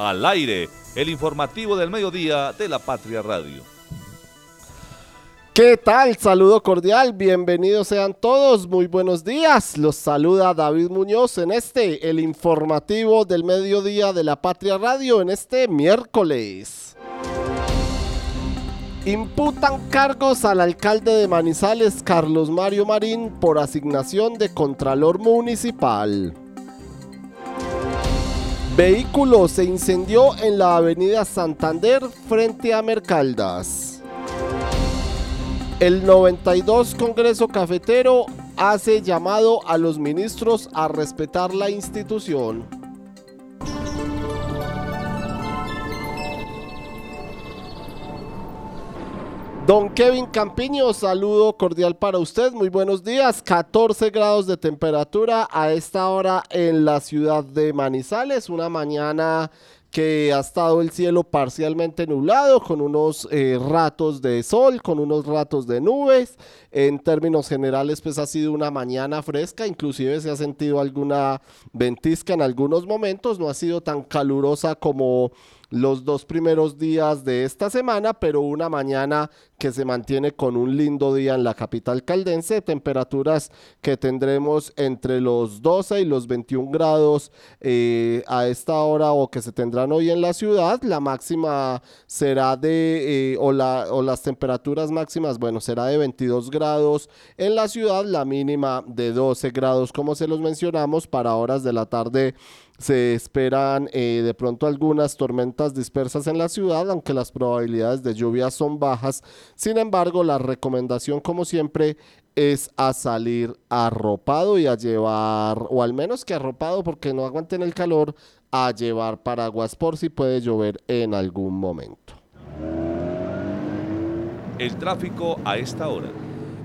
Al aire, el informativo del mediodía de la Patria Radio. ¿Qué tal? Saludo cordial, bienvenidos sean todos, muy buenos días. Los saluda David Muñoz en este, el informativo del mediodía de la Patria Radio, en este miércoles. Imputan cargos al alcalde de Manizales, Carlos Mario Marín, por asignación de Contralor Municipal. Vehículo se incendió en la avenida Santander frente a Mercaldas. El 92 Congreso Cafetero hace llamado a los ministros a respetar la institución. Don Kevin Campiño, saludo cordial para usted, muy buenos días. 14 grados de temperatura a esta hora en la ciudad de Manizales, una mañana que ha estado el cielo parcialmente nublado, con unos eh, ratos de sol, con unos ratos de nubes. En términos generales, pues ha sido una mañana fresca, inclusive se ha sentido alguna ventisca en algunos momentos, no ha sido tan calurosa como los dos primeros días de esta semana, pero una mañana que se mantiene con un lindo día en la capital caldense, temperaturas que tendremos entre los 12 y los 21 grados eh, a esta hora o que se tendrán hoy en la ciudad. La máxima será de, eh, o, la, o las temperaturas máximas, bueno, será de 22 grados en la ciudad, la mínima de 12 grados, como se los mencionamos, para horas de la tarde se esperan eh, de pronto algunas tormentas dispersas en la ciudad, aunque las probabilidades de lluvia son bajas. Sin embargo, la recomendación, como siempre, es a salir arropado y a llevar, o al menos que arropado porque no aguanten el calor, a llevar paraguas por si puede llover en algún momento. El tráfico a esta hora.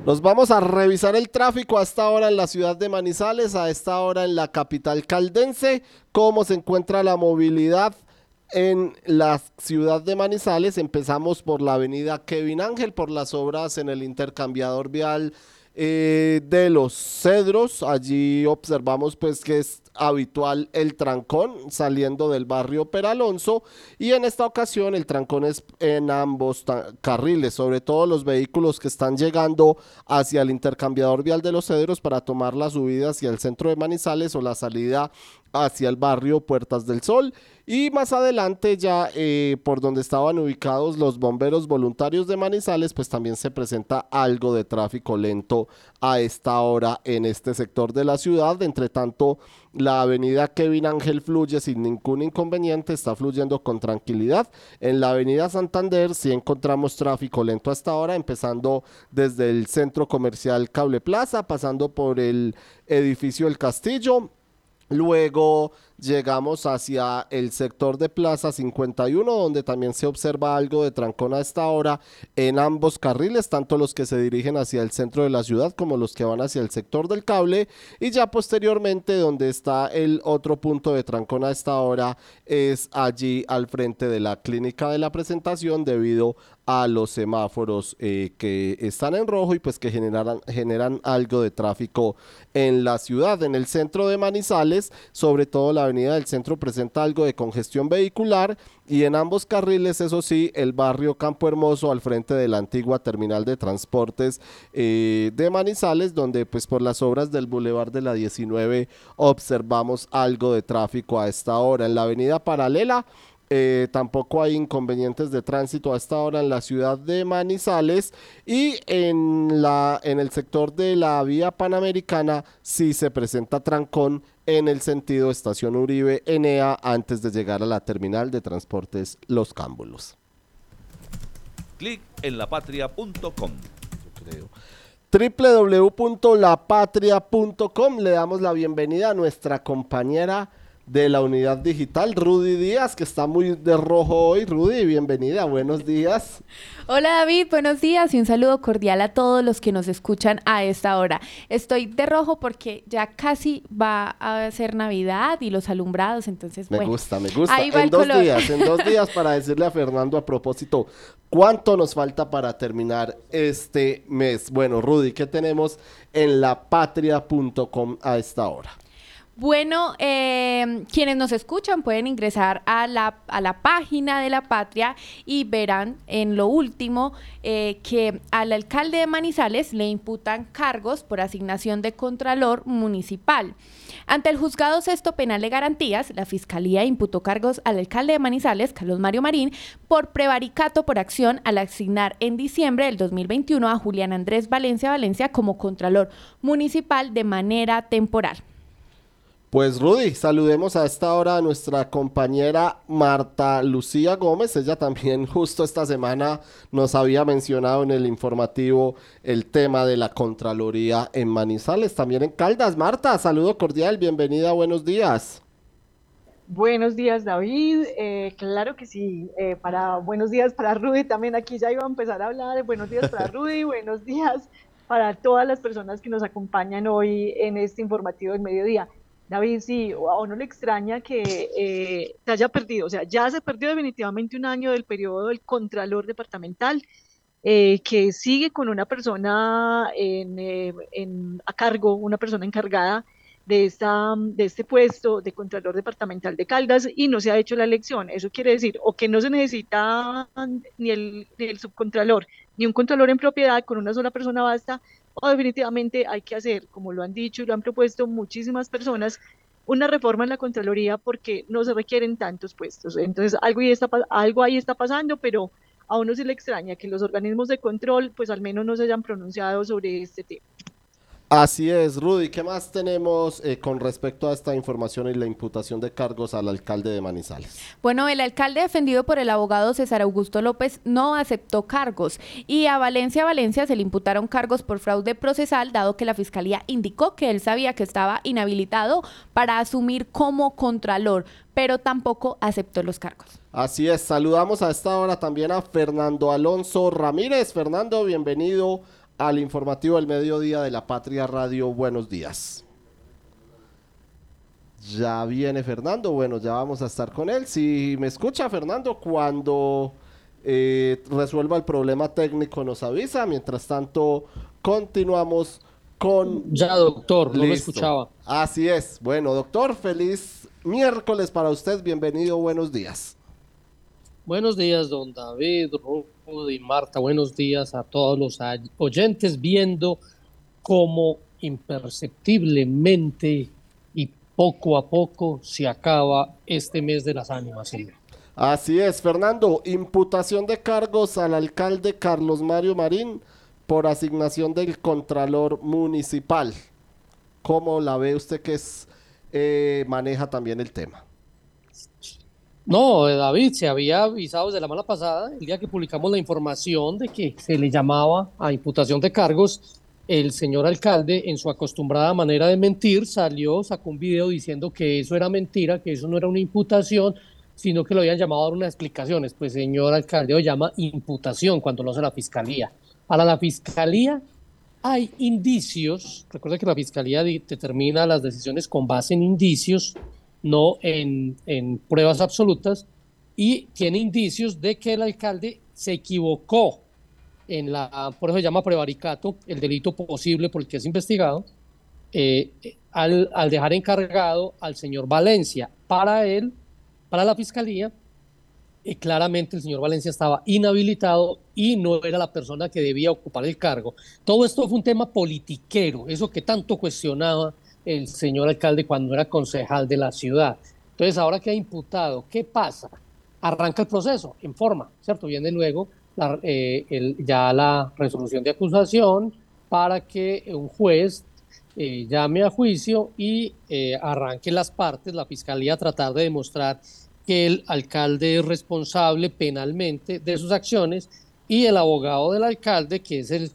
Nos vamos a revisar el tráfico a esta hora en la ciudad de Manizales, a esta hora en la capital caldense, cómo se encuentra la movilidad en la ciudad de Manizales. Empezamos por la avenida Kevin Ángel, por las obras en el intercambiador vial eh, de los Cedros. Allí observamos pues que es habitual el trancón saliendo del barrio Peralonso y en esta ocasión el trancón es en ambos carriles, sobre todo los vehículos que están llegando hacia el intercambiador vial de los Cedros para tomar la subida hacia el centro de Manizales o la salida hacia el barrio Puertas del Sol y más adelante ya eh, por donde estaban ubicados los bomberos voluntarios de Manizales pues también se presenta algo de tráfico lento a esta hora en este sector de la ciudad entre tanto la avenida Kevin Ángel fluye sin ningún inconveniente, está fluyendo con tranquilidad. En la avenida Santander sí encontramos tráfico lento hasta ahora, empezando desde el centro comercial Cable Plaza, pasando por el edificio El Castillo, Luego llegamos hacia el sector de Plaza 51, donde también se observa algo de trancón a esta hora en ambos carriles, tanto los que se dirigen hacia el centro de la ciudad como los que van hacia el sector del cable. Y ya posteriormente, donde está el otro punto de trancón a esta hora, es allí al frente de la clínica de la presentación, debido a los semáforos eh, que están en rojo y pues que generan, generan algo de tráfico en la ciudad. En el centro de Manizales, sobre todo la avenida del centro presenta algo de congestión vehicular y en ambos carriles, eso sí, el barrio Campo Hermoso al frente de la antigua terminal de transportes eh, de Manizales, donde pues por las obras del Boulevard de la 19 observamos algo de tráfico a esta hora. En la avenida paralela eh, tampoco hay inconvenientes de tránsito a esta hora en la ciudad de Manizales y en, la, en el sector de la vía panamericana sí se presenta trancón en el sentido estación Uribe Enea antes de llegar a la terminal de transportes Los Cámbulos. Clic en lapatria.com. www.lapatria.com le damos la bienvenida a nuestra compañera de la unidad digital, Rudy Díaz, que está muy de rojo hoy. Rudy, bienvenida, buenos días. Hola David, buenos días y un saludo cordial a todos los que nos escuchan a esta hora. Estoy de rojo porque ya casi va a ser Navidad y los alumbrados, entonces Me gusta, me gusta. en dos días, en dos días para decirle a Fernando a propósito, ¿cuánto nos falta para terminar este mes? Bueno, Rudy, ¿qué tenemos en lapatria.com a esta hora? Bueno, eh, quienes nos escuchan pueden ingresar a la, a la, página de la patria y verán en lo último eh, que al alcalde de Manizales le imputan cargos por asignación de contralor municipal. Ante el juzgado sexto penal de garantías, la fiscalía imputó cargos al alcalde de Manizales, Carlos Mario Marín, por prevaricato por acción al asignar en diciembre del 2021 a Julián Andrés Valencia Valencia como contralor municipal de manera temporal. Pues Rudy, saludemos a esta hora a nuestra compañera Marta Lucía Gómez. Ella también justo esta semana nos había mencionado en el informativo el tema de la Contraloría en Manizales, también en Caldas. Marta, saludo cordial, bienvenida, buenos días. Buenos días, David. Eh, claro que sí. Eh, para buenos días para Rudy también. Aquí ya iba a empezar a hablar. Buenos días para Rudy. buenos días para todas las personas que nos acompañan hoy en este informativo del mediodía. David, sí, a uno le extraña que eh, se haya perdido, o sea, ya se perdió definitivamente un año del periodo del Contralor Departamental, eh, que sigue con una persona eh, en, a cargo, una persona encargada de, esta, de este puesto de Contralor Departamental de Caldas y no se ha hecho la elección. Eso quiere decir o que no se necesita ni el, ni el subcontralor ni un contralor en propiedad, con una sola persona basta, o definitivamente hay que hacer, como lo han dicho y lo han propuesto muchísimas personas, una reforma en la Contraloría porque no se requieren tantos puestos. Entonces, algo ahí está, algo ahí está pasando, pero a uno se le extraña que los organismos de control, pues al menos no se hayan pronunciado sobre este tema. Así es, Rudy. ¿Qué más tenemos eh, con respecto a esta información y la imputación de cargos al alcalde de Manizales? Bueno, el alcalde defendido por el abogado César Augusto López no aceptó cargos y a Valencia Valencia se le imputaron cargos por fraude procesal, dado que la fiscalía indicó que él sabía que estaba inhabilitado para asumir como contralor, pero tampoco aceptó los cargos. Así es, saludamos a esta hora también a Fernando Alonso Ramírez. Fernando, bienvenido al informativo del mediodía de la Patria Radio. Buenos días. Ya viene Fernando, bueno, ya vamos a estar con él. Si me escucha Fernando, cuando eh, resuelva el problema técnico nos avisa. Mientras tanto, continuamos con... Ya, doctor, no me escuchaba. Así es. Bueno, doctor, feliz miércoles para usted. Bienvenido, buenos días. Buenos días, don David, y Marta, buenos días a todos los oyentes viendo cómo imperceptiblemente y poco a poco se acaba este mes de las ánimas. Así es, Fernando. Imputación de cargos al alcalde Carlos Mario Marín por asignación del Contralor Municipal. ¿Cómo la ve usted que es, eh, maneja también el tema? No, David, se había avisado desde la mala pasada, el día que publicamos la información de que se le llamaba a imputación de cargos, el señor alcalde, en su acostumbrada manera de mentir, salió, sacó un video diciendo que eso era mentira, que eso no era una imputación, sino que lo habían llamado a dar unas explicaciones. Pues señor alcalde lo llama imputación cuando lo hace la fiscalía. Para la fiscalía hay indicios, recuerda que la fiscalía determina las decisiones con base en indicios, no en, pruebas absolutas, y tiene indicios de que el alcalde se equivocó en la, por eso se llama prevaricato, el delito posible por el que es investigado, eh, al, dejar encargado al señor Valencia. Para él, para la fiscalía, eh, claramente el señor Valencia estaba inhabilitado y no era la persona que debía ocupar el cargo. Todo esto fue un tema politiquero, eso que tanto cuestionaba el señor alcalde cuando era concejal de la ciudad. Entonces, ahora que ha imputado, ¿qué pasa? Arranca el proceso en forma, ¿cierto? Viene luego eh, ya la resolución de acusación para que un juez eh, llame a juicio y eh, arranque las partes, la fiscalía a tratar de demostrar que el alcalde es responsable penalmente de sus acciones y el abogado del alcalde, que es el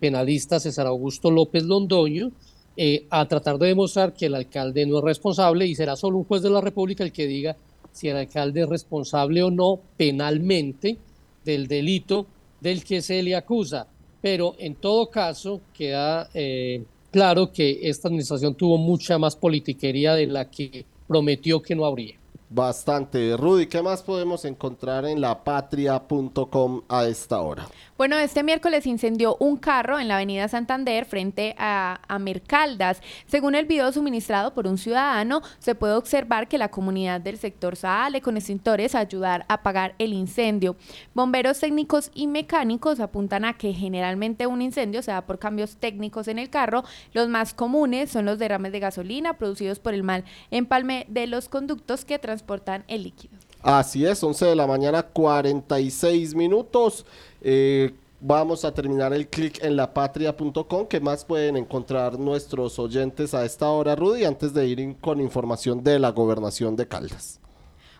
penalista César Augusto López Londoño, eh, a tratar de demostrar que el alcalde no es responsable y será solo un juez de la República el que diga si el alcalde es responsable o no penalmente del delito del que se le acusa. Pero en todo caso queda eh, claro que esta administración tuvo mucha más politiquería de la que prometió que no habría. Bastante. Rudy, ¿qué más podemos encontrar en lapatria.com a esta hora? Bueno, este miércoles incendió un carro en la avenida Santander frente a, Mercaldas. Según el video suministrado por un ciudadano, se puede observar que la comunidad del sector sale con extintores a ayudar a apagar el incendio. Bomberos técnicos y mecánicos apuntan a que generalmente un incendio se da por cambios técnicos en el carro. Los más comunes son los derrames de gasolina producidos por el mal empalme de los conductos que transportan el líquido. Así es, 11 de la mañana, 46 minutos. Eh, vamos a terminar el clic en lapatria.com. ¿Qué más pueden encontrar nuestros oyentes a esta hora, Rudy, antes de ir con información de la gobernación de Caldas?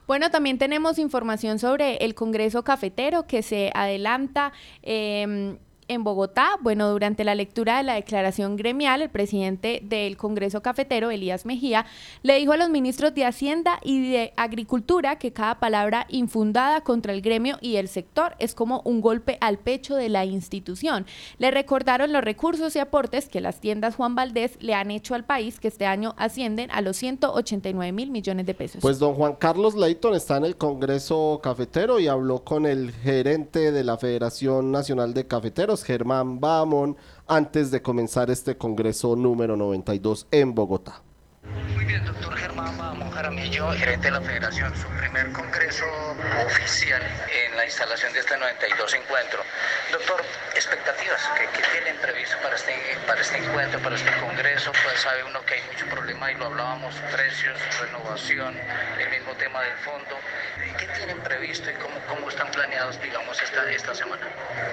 Bueno, también tenemos información sobre el Congreso Cafetero que se adelanta. Eh, en Bogotá. Bueno, durante la lectura de la declaración gremial, el presidente del Congreso Cafetero, Elías Mejía, le dijo a los ministros de Hacienda y de Agricultura que cada palabra infundada contra el gremio y el sector es como un golpe al pecho de la institución. Le recordaron los recursos y aportes que las tiendas Juan Valdés le han hecho al país, que este año ascienden a los 189 mil millones de pesos. Pues don Juan Carlos Leighton está en el Congreso Cafetero y habló con el gerente de la Federación Nacional de Cafeteros, Germán Bamon, antes de comenzar este Congreso número 92 en Bogotá. Muy bien, doctor Germán Bamon Jaramillo, gerente de la Federación, su primer congreso oficial en la instalación de este 92 encuentro. Doctor, expectativas, ¿qué, qué tienen previsto para este, para este encuentro, para este congreso? Pues sabe uno que hay mucho problema y lo hablábamos, precios, renovación, el mismo tema del fondo. ¿Qué tienen previsto y cómo, cómo están planeados, digamos, esta, esta semana?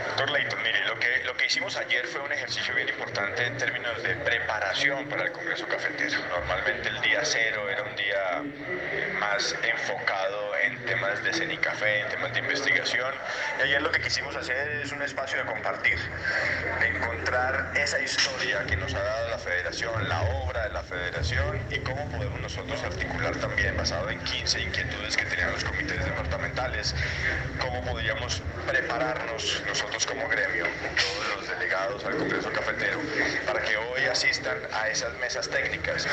Doctor Leighton, mire, lo que, lo que hicimos ayer fue un ejercicio bien importante en términos de preparación para el Congreso Cafetero. Normalmente el día cero era un día más enfocado en temas de cenicafé, en temas de investigación. Y ayer lo que quisimos hacer es un espacio de compartir, de encontrar esa historia que nos ha dado la federación, la obra de la federación y cómo podemos nosotros articular también, basado en 15 inquietudes que tenían los comités departamentales, cómo podríamos prepararnos nosotros como gremio, todos los delegados al Congreso Cafetero, para que hoy asistan a esas mesas técnicas.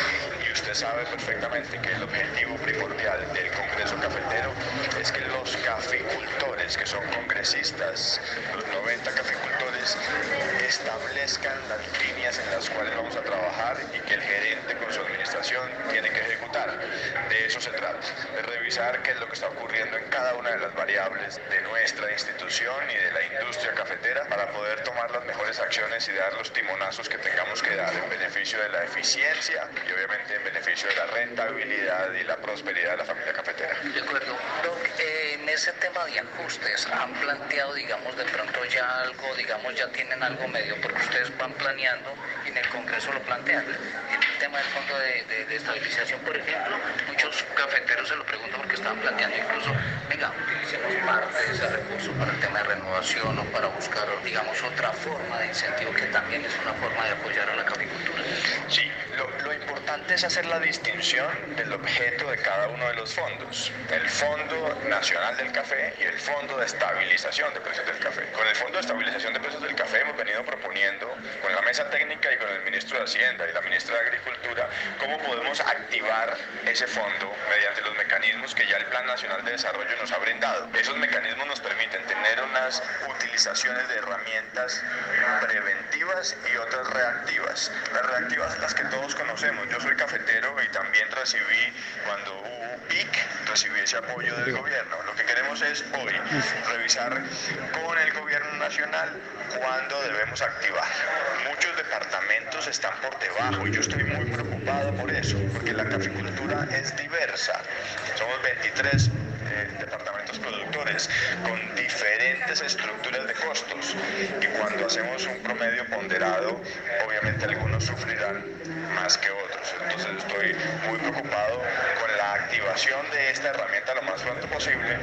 Y usted sabe perfectamente que el objetivo primordial del Congreso Cafetero es que los caficultores, que son congresistas, los 90 caficultores, establezcan las líneas en las cuales vamos a trabajar y que el gerente con su administración tiene que ejecutar. De eso se trata, de revisar qué es lo que está ocurriendo en cada una de las variables de nuestra institución y de la industria cafetera para poder tomar las mejores acciones y dar los timonazos que tengamos que dar en beneficio de la eficiencia y obviamente en beneficio de la rentabilidad y la prosperidad de la familia cafetera. De acuerdo. En ese tema de ajustes, ¿han planteado, digamos, de pronto ya algo, ya tienen algo medio, porque ustedes van planeando y en el Congreso lo plantean? El tema del fondo de estabilización, por ejemplo, muchos cafeteros se lo preguntan porque estaban planteando incluso, venga, utilicemos parte de ese recurso para el tema de renovación o para buscar, digamos, otra forma de incentivo que también es una forma de apoyar a la caficultura. Sí, lo, lo importante es hacer la distinción del objeto de cada uno de los fondos. El Fondo Nacional del Café y el Fondo de Estabilización de Precios del Café. Con el Fondo de Estabilización de Precios del Café hemos venido proponiendo con la mesa técnica y con el ministro de Hacienda y la ministra de Agricultura cómo podemos activar ese fondo mediante los mecanismos que ya el Plan Nacional de Desarrollo nos ha brindado. Esos mecanismos nos permiten tener unas utilizaciones de herramientas preventivas y otras reactivas. Las reactivas las que todos conocemos. Yo soy cafetero y también recibí cuando hubo PIC, recibí ese apoyo del gobierno. Lo que queremos es hoy revisar con el gobierno nacional cuándo debemos activar. Muchos departamentos están por debajo y yo estoy muy preocupado por eso, porque la caficultura es diversa. Somos 23 eh, departamentos productores con diferentes estructuras de costos y cuando hacemos un promedio ponderado, obviamente algunos sufrirán más que otros. Entonces estoy muy preocupado con la activación de esta herramienta lo más pronto posible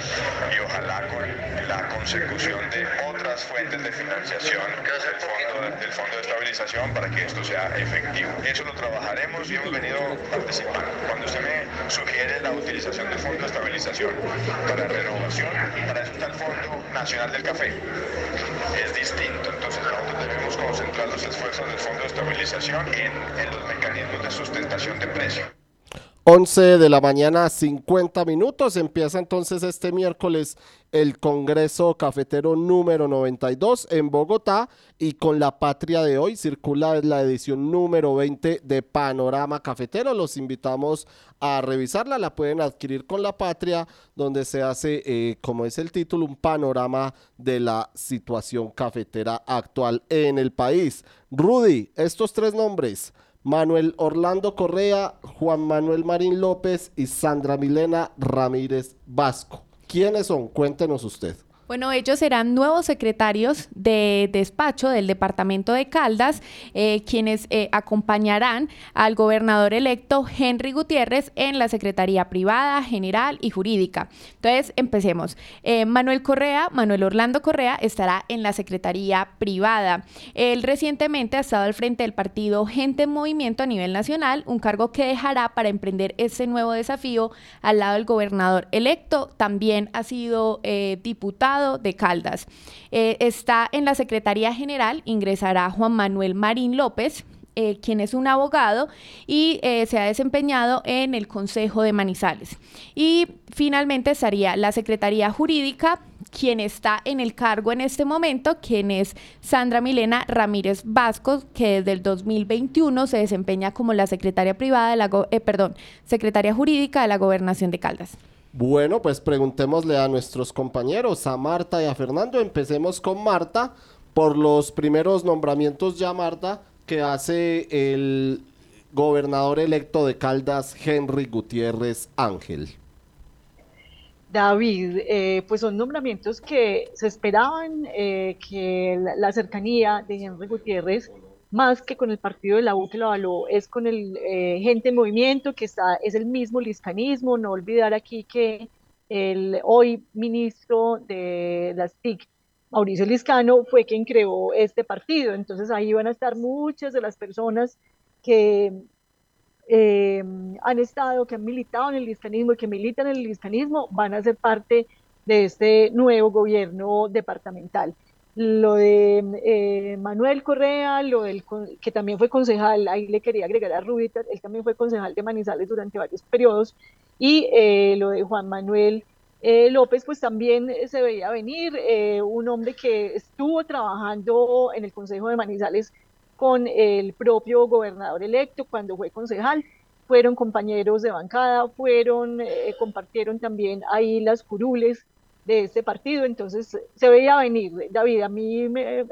y ojalá con la consecución de otras fuentes de financiación del fondo, del fondo de estabilización para que esto sea efectivo. Eso lo trabajaremos y hemos venido participando. Cuando usted me sugiere la utilización del fondo de estabilización para renovación, para el Fondo Nacional del Café. Es distinto, entonces nosotros debemos concentrar los esfuerzos del Fondo de Estabilización en, en los mecanismos de sustentación de precio. 11 de la mañana, 50 minutos. Empieza entonces este miércoles el Congreso Cafetero número 92 en Bogotá y con la patria de hoy circula la edición número 20 de Panorama Cafetero. Los invitamos a revisarla, la pueden adquirir con la patria donde se hace, eh, como es el título, un panorama de la situación cafetera actual en el país. Rudy, estos tres nombres. Manuel Orlando Correa, Juan Manuel Marín López y Sandra Milena Ramírez Vasco. ¿Quiénes son? Cuéntenos usted. Bueno, ellos serán nuevos secretarios de despacho del departamento de Caldas, eh, quienes eh, acompañarán al gobernador electo Henry Gutiérrez en la Secretaría Privada, General y Jurídica. Entonces, empecemos. Eh, Manuel Correa, Manuel Orlando Correa, estará en la Secretaría Privada. Él recientemente ha estado al frente del partido Gente en Movimiento a nivel nacional, un cargo que dejará para emprender este nuevo desafío al lado del gobernador electo. También ha sido diputado de Caldas. Eh, está en la Secretaría General, ingresará Juan Manuel Marín López, eh, quien es un abogado y eh, se ha desempeñado en el Consejo de Manizales. Y finalmente estaría la Secretaría Jurídica, quien está en el cargo en este momento, quien es Sandra Milena Ramírez Vasco, que desde el 2021 se desempeña como la secretaria privada de la, perdón, secretaria jurídica de la Gobernación de Caldas. Bueno, pues preguntémosle a nuestros compañeros, a Marta y a Fernando. Empecemos con Marta por los primeros nombramientos ya, Marta, que hace el gobernador electo de Caldas, Henry Gutiérrez Ángel. David, eh, pues son nombramientos que se esperaban eh, que la, cercanía de Henry Gutiérrez más que con el partido de la U que lo avaló, es con el eh, gente en movimiento, que está, es el mismo liscanismo, no olvidar aquí que el hoy ministro de las TIC, Mauricio Liscano, fue quien creó este partido, entonces ahí van a estar muchas de las personas que eh, han estado, que han militado en el liscanismo y que militan en el liscanismo, van a ser parte de este nuevo gobierno departamental lo de eh, Manuel Correa, lo del que también fue concejal, ahí le quería agregar a Rubita, él también fue concejal de Manizales durante varios periodos, y eh, lo de Juan Manuel eh, López, pues también se veía venir, un hombre que estuvo trabajando en el Consejo de Manizales con el propio gobernador electo cuando fue concejal, fueron compañeros de bancada, fueron, compartieron también ahí las curules, de este partido, entonces se veía venir, David, a mí me,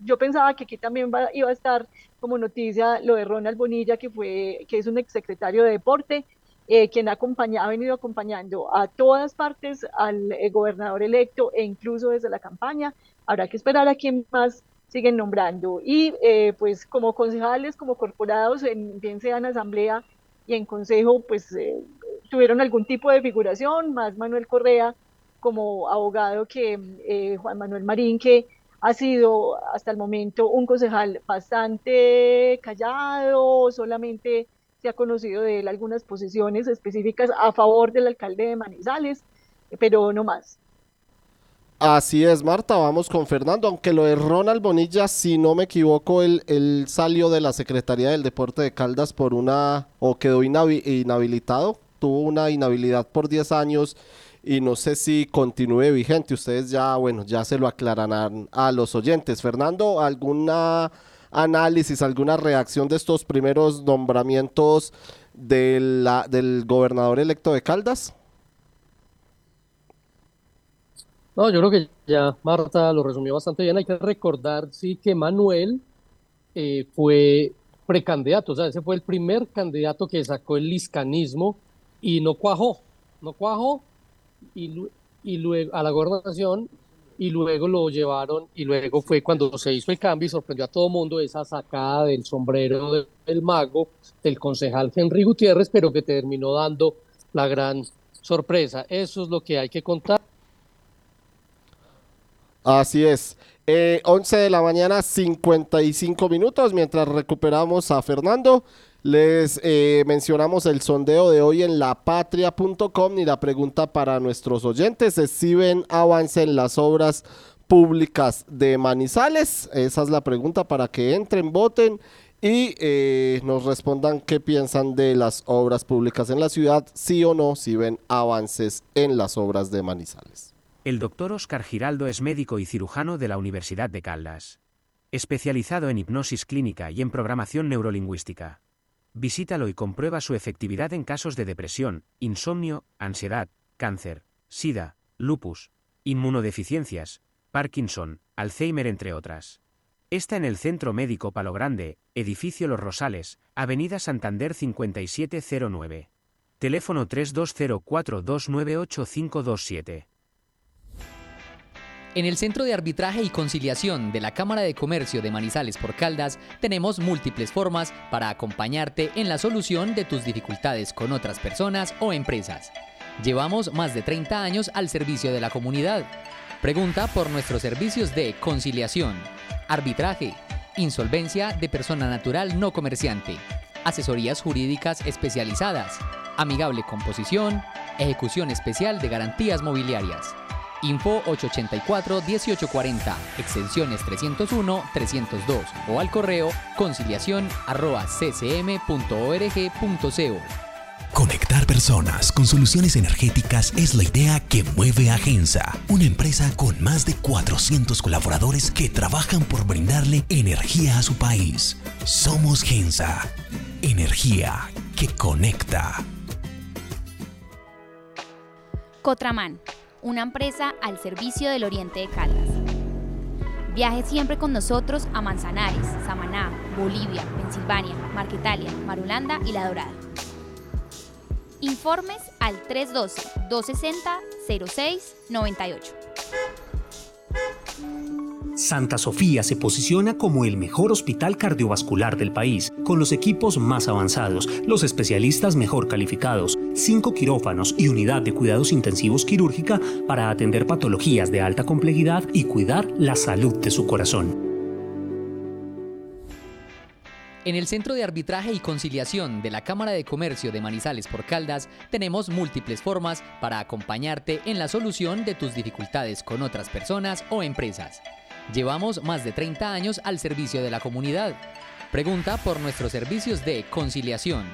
yo, pensaba que aquí también iba a estar como noticia lo de Ronald Bonilla, que, fue, que es un exsecretario de deporte, eh, quien ha, acompañado, ha venido acompañando a todas partes al eh, gobernador electo e incluso desde la campaña. Habrá que esperar a quién más siguen nombrando. Y eh, pues como concejales, como corporados, en, bien sea en asamblea y en consejo, pues tuvieron algún tipo de figuración, más Manuel Correa, como abogado que eh, Juan Manuel Marín, que ha sido hasta el momento un concejal bastante callado, solamente se ha conocido de él algunas posiciones específicas a favor del alcalde de Manizales, pero no más. Así es, Marta, vamos con Fernando, aunque lo de Ronald Bonilla, si no me equivoco, él, él salió de la Secretaría del Deporte de Caldas por una, o quedó inhabilitado, tuvo una inhabilidad por 10 años y no sé si continúe vigente. Ustedes ya, bueno, ya se lo aclararán a los oyentes. Fernando, ¿alguna análisis, alguna reacción de estos primeros nombramientos de del gobernador electo de Caldas? No, yo creo que ya Marta lo resumió bastante bien. Hay que recordar, sí, que Manuel eh, fue precandidato, o sea, ese fue el primer candidato que sacó el liscanismo y no cuajó, no cuajó y, luego a la gobernación y luego lo llevaron y luego fue cuando se hizo el cambio y sorprendió a todo mundo esa sacada del sombrero del mago del concejal Henry Gutiérrez, pero que terminó dando la gran sorpresa. Eso es lo que hay que contar. Así es. Eh, 11 de la mañana, 55 minutos, mientras recuperamos a Fernando. Les eh, mencionamos el sondeo de hoy en lapatria.com y la pregunta para nuestros oyentes es si ven avance en las obras públicas de Manizales. Esa es la pregunta para que entren, voten y eh, nos respondan qué piensan de las obras públicas en la ciudad, sí o no, si ven avances en las obras de Manizales. El doctor Oscar Giraldo es médico y cirujano de la Universidad de Caldas. Especializado en hipnosis clínica y en programación neurolingüística. Visítalo y comprueba su efectividad en casos de depresión, insomnio, ansiedad, cáncer, sida, lupus, inmunodeficiencias, Parkinson, Alzheimer entre otras. Está en el Centro Médico Palo Grande, Edificio Los Rosales, Avenida Santander 5709. Teléfono 3204298527. En el Centro de Arbitraje y Conciliación de la Cámara de Comercio de Manizales por Caldas tenemos múltiples formas para acompañarte en la solución de tus dificultades con otras personas o empresas. Llevamos más de 30 años al servicio de la comunidad. Pregunta por nuestros servicios de conciliación, arbitraje, insolvencia de persona natural no comerciante, asesorías jurídicas especializadas, amigable composición, ejecución especial de garantías mobiliarias. Info 884-1840, extensiones 301, 302 o al correo conciliación arroba ccm.org.co. Conectar personas con soluciones energéticas es la idea que mueve a Gensa, una empresa con más de 400 colaboradores que trabajan por brindarle energía a su país. Somos Gensa, energía que conecta. Cotraman, una empresa al servicio del Oriente de Caldas. Viaje siempre con nosotros a Manzanares, Samaná, Bolivia, Pensilvania, Marquetalia, Marulanda y La Dorada. Informes al 312-260-0698. Santa Sofía se posiciona como el mejor hospital cardiovascular del país, con los equipos más avanzados, los especialistas mejor calificados, cinco quirófanos y unidad de cuidados intensivos quirúrgica para atender patologías de alta complejidad y cuidar la salud de su corazón. En el Centro de Arbitraje y Conciliación de la Cámara de Comercio de Manizales por Caldas tenemos múltiples formas para acompañarte en la solución de tus dificultades con otras personas o empresas. Llevamos más de 30 años al servicio de la comunidad. Pregunta por nuestros servicios de conciliación,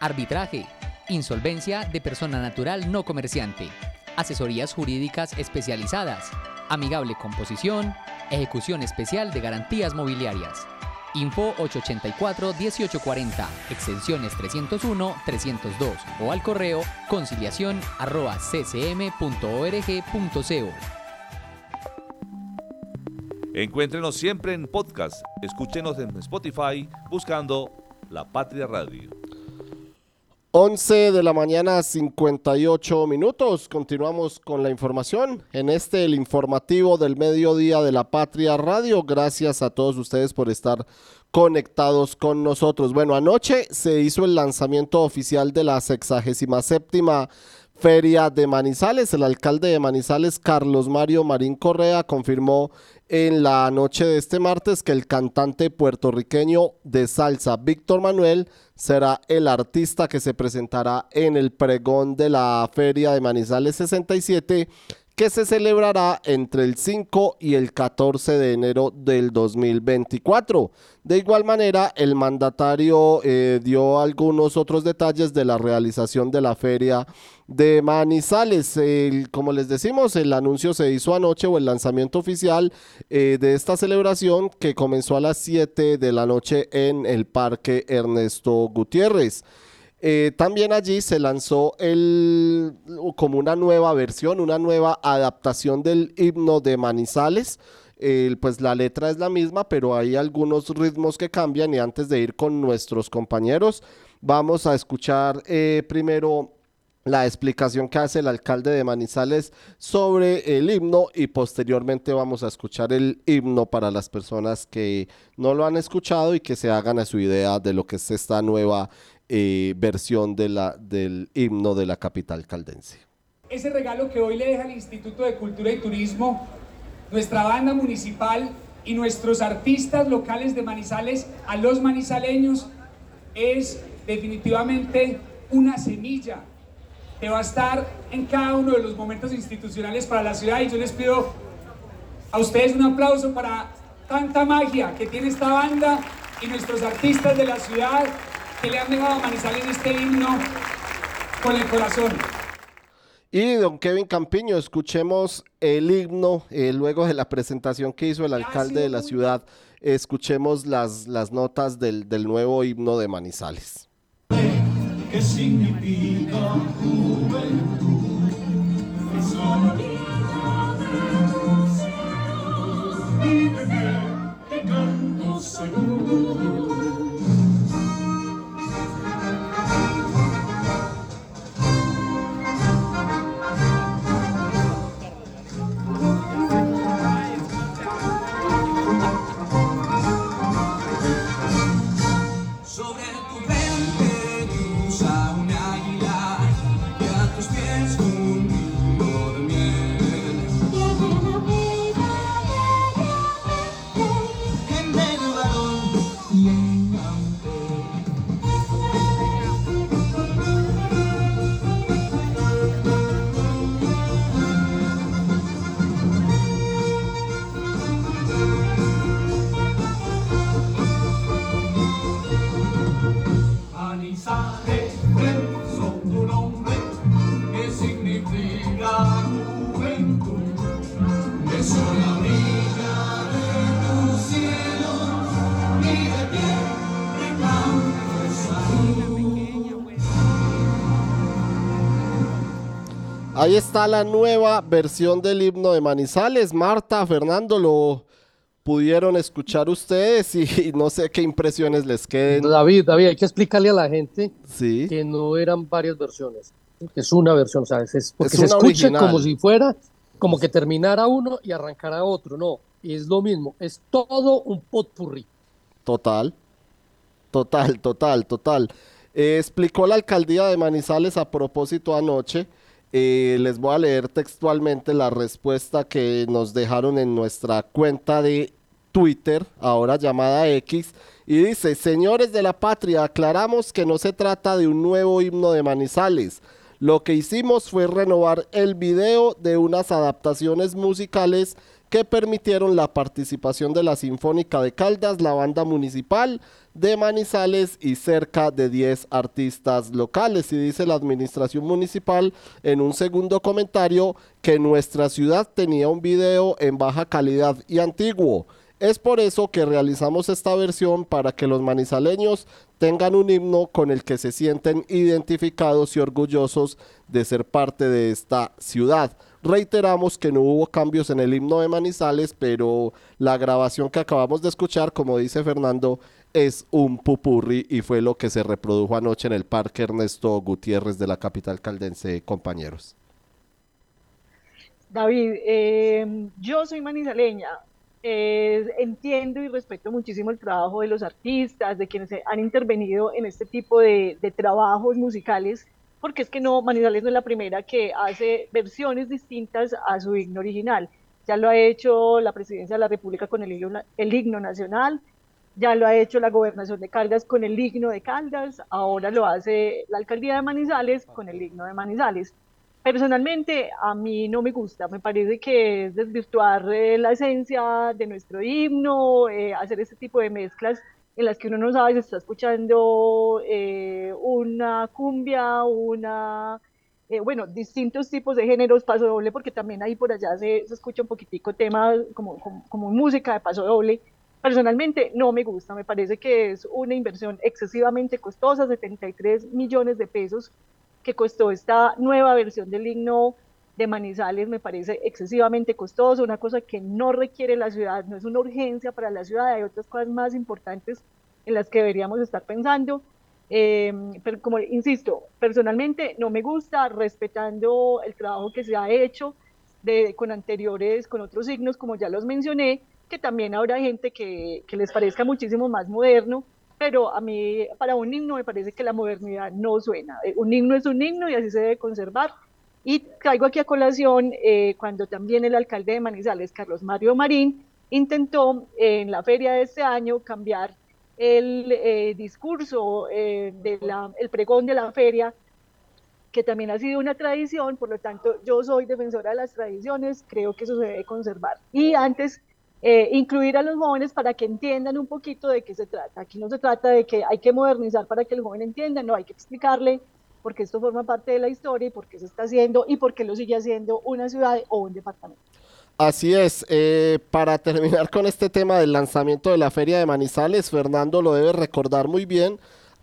arbitraje, insolvencia de persona natural no comerciante, asesorías jurídicas especializadas, amigable composición, ejecución especial de garantías mobiliarias. Info 884-1840, extensiones 301, 302 o al correo conciliación. Encuéntrenos siempre en podcast. Escúchenos en Spotify buscando La Patria Radio. 11 de la mañana, 58 minutos. Continuamos con la información en este, el informativo del mediodía de la Patria Radio. Gracias a todos ustedes por estar conectados con nosotros. Bueno, anoche se hizo el lanzamiento oficial de la 67 Feria de Manizales. El alcalde de Manizales, Carlos Mario Marín Correa, confirmó en la noche de este martes que el cantante puertorriqueño de salsa Víctor Manuel será el artista que se presentará en el pregón de la Feria de Manizales 67 que se celebrará entre el 5 y el 14 de enero del 2024. De igual manera, el mandatario eh, dio algunos otros detalles de la realización de la feria de Manizales. como les decimos, el anuncio se hizo anoche o el lanzamiento oficial eh, de esta celebración que comenzó a las 7 de la noche en el Parque Ernesto Gutiérrez. Eh, también allí se lanzó el, como una nueva versión, una nueva adaptación del himno de Manizales. pues la letra es la misma, pero hay algunos ritmos que cambian y antes de ir con nuestros compañeros, vamos a escuchar eh, primero la explicación que hace el alcalde de Manizales sobre el himno y posteriormente vamos a escuchar el himno para las personas que no lo han escuchado y que se hagan a su idea de lo que es esta nueva eh, versión de del himno de la capital caldense. Ese regalo que hoy le deja el Instituto de Cultura y Turismo, nuestra banda municipal y nuestros artistas locales de Manizales a los manizaleños es definitivamente una semilla que va a estar en cada uno de los momentos institucionales para la ciudad y yo les pido a ustedes un aplauso para tanta magia que tiene esta banda y nuestros artistas de la ciudad que le han dejado a Manizales este himno con el corazón. Y don Kevin Campiño, escuchemos el himno eh, luego de la presentación que hizo el alcalde de la ciudad. Escuchemos las, las notas del, del nuevo himno de Manizales. ¿Qué significa juventud? Es la y te canto seguro. Ahí está la nueva versión del himno de Manizales. Marta, Fernando, lo pudieron escuchar ustedes y no sé qué impresiones les queden. David, David, hay que explicarle a la gente Sí. que no eran varias versiones, es una versión, ¿sabes? Es porque Es se escucha original. como si fuera, como que terminara uno y arrancara otro, no, es lo mismo, es todo un potpurrí. Total, total, total, total. Eh, explicó la alcaldía de Manizales a propósito anoche. eh, les voy a leer textualmente la respuesta que nos dejaron en nuestra cuenta de Twitter, ahora llamada X, y dice, señores de la patria, aclaramos que no se trata de un nuevo himno de Manizales. Lo que hicimos fue renovar el video de unas adaptaciones musicales que permitieron la participación de la Sinfónica de Caldas, la banda municipal de Manizales y cerca de 10 artistas locales. Y dice la administración municipal en un segundo comentario que nuestra ciudad tenía un video en baja calidad y antiguo. Es por eso que realizamos esta versión para que los manizaleños tengan un himno con el que se sienten identificados y orgullosos de ser parte de esta ciudad. Reiteramos que no hubo cambios en el himno de Manizales, pero la grabación que acabamos de escuchar, como dice Fernando, es un pupurri y fue lo que se reprodujo anoche en el Parque Ernesto Gutiérrez de la capital caldense, compañeros. David, eh, yo soy manizaleña. Eh, entiendo y respeto muchísimo el trabajo de los artistas, de quienes han intervenido en este tipo de, trabajos musicales, porque es que no, Manizales no es la primera que hace versiones distintas a su himno original. Ya lo ha hecho la Presidencia de la República con el el himno nacional, ya lo ha hecho la Gobernación de Caldas con el himno de Caldas, ahora lo hace la Alcaldía de Manizales con el himno de Manizales. Personalmente, a mí no me gusta, me parece que es desvirtuar eh, la esencia de nuestro himno, eh, hacer este tipo de mezclas en las que uno no sabe si está escuchando eh, una cumbia, una, eh, bueno, distintos tipos de géneros, paso doble, porque también ahí por allá se, escucha un poquitico tema como, como, como música de paso doble. Personalmente no me gusta, me parece que es una inversión excesivamente costosa, 73 millones de pesos que costó esta nueva versión del himno de Manizales, me parece excesivamente costoso, una cosa que no requiere la ciudad, no es una urgencia para la ciudad, hay otras cosas más importantes en las que deberíamos estar pensando. Eh, pero como insisto, personalmente no me gusta, respetando el trabajo que se ha hecho de, con anteriores, con otros signos, como ya los mencioné, que también habrá gente que, que les parezca muchísimo más moderno, pero a mí, para un himno, me parece que la modernidad no suena. Eh, Un himno es un himno y así se debe conservar. Y traigo aquí a colación eh, cuando también el alcalde de Manizales, Carlos Mario Marín, intentó eh, en la feria de este año cambiar el eh, discurso, eh, de la, pregón de la feria, que también ha sido una tradición, por lo tanto yo soy defensora de las tradiciones, creo que eso se debe conservar. Y antes eh, incluir a los jóvenes para que entiendan un poquito de qué se trata. Aquí no se trata de que hay que modernizar para que el joven entienda, no, hay que explicarle por qué esto forma parte de la historia y por qué se está haciendo y por qué lo sigue haciendo una ciudad o un departamento. Así es, eh, para terminar con este tema del lanzamiento de la Feria de Manizales, Fernando lo debe recordar muy bien.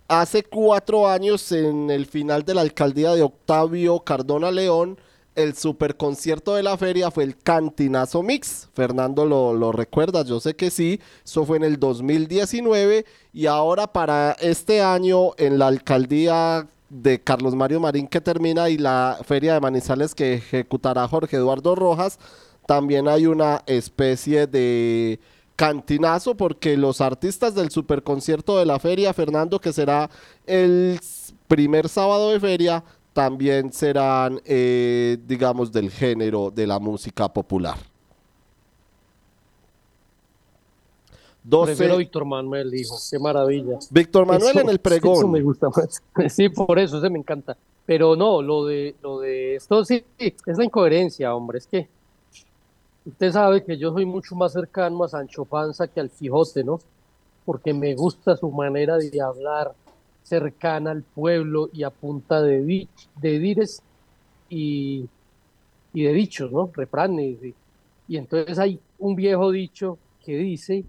Hace cuatro años, en el final de la alcaldía de Octavio Cardona León, el superconcierto de la feria fue el Cantinazo Mix. Fernando lo, lo recuerda, yo sé que sí. Eso fue en el 2019 y ahora para este año en la alcaldía de Carlos Mario Marín que termina y la feria de Manizales que ejecutará Jorge Eduardo Rojas, también hay una especie de cantinazo porque los artistas del superconcierto de la feria, Fernando, que será el primer sábado de feria, también serán, eh, digamos, del género de la música popular. 12. Prefiero Víctor Manuel, dijo. Qué maravilla. Víctor Manuel Eso- en el pregón. Eso me gusta más. Sí, por eso, ese me encanta. Pero no, lo de, lo de esto sí, es la incoherencia, hombre. Es que usted sabe que yo soy mucho más cercano a Sancho Panza que al Quijote, ¿no? Porque me gusta su manera de hablar cercana al pueblo y a punta de, di- de dires y, y de dichos, ¿no? Refranes. Y, entonces hay un viejo dicho que dice,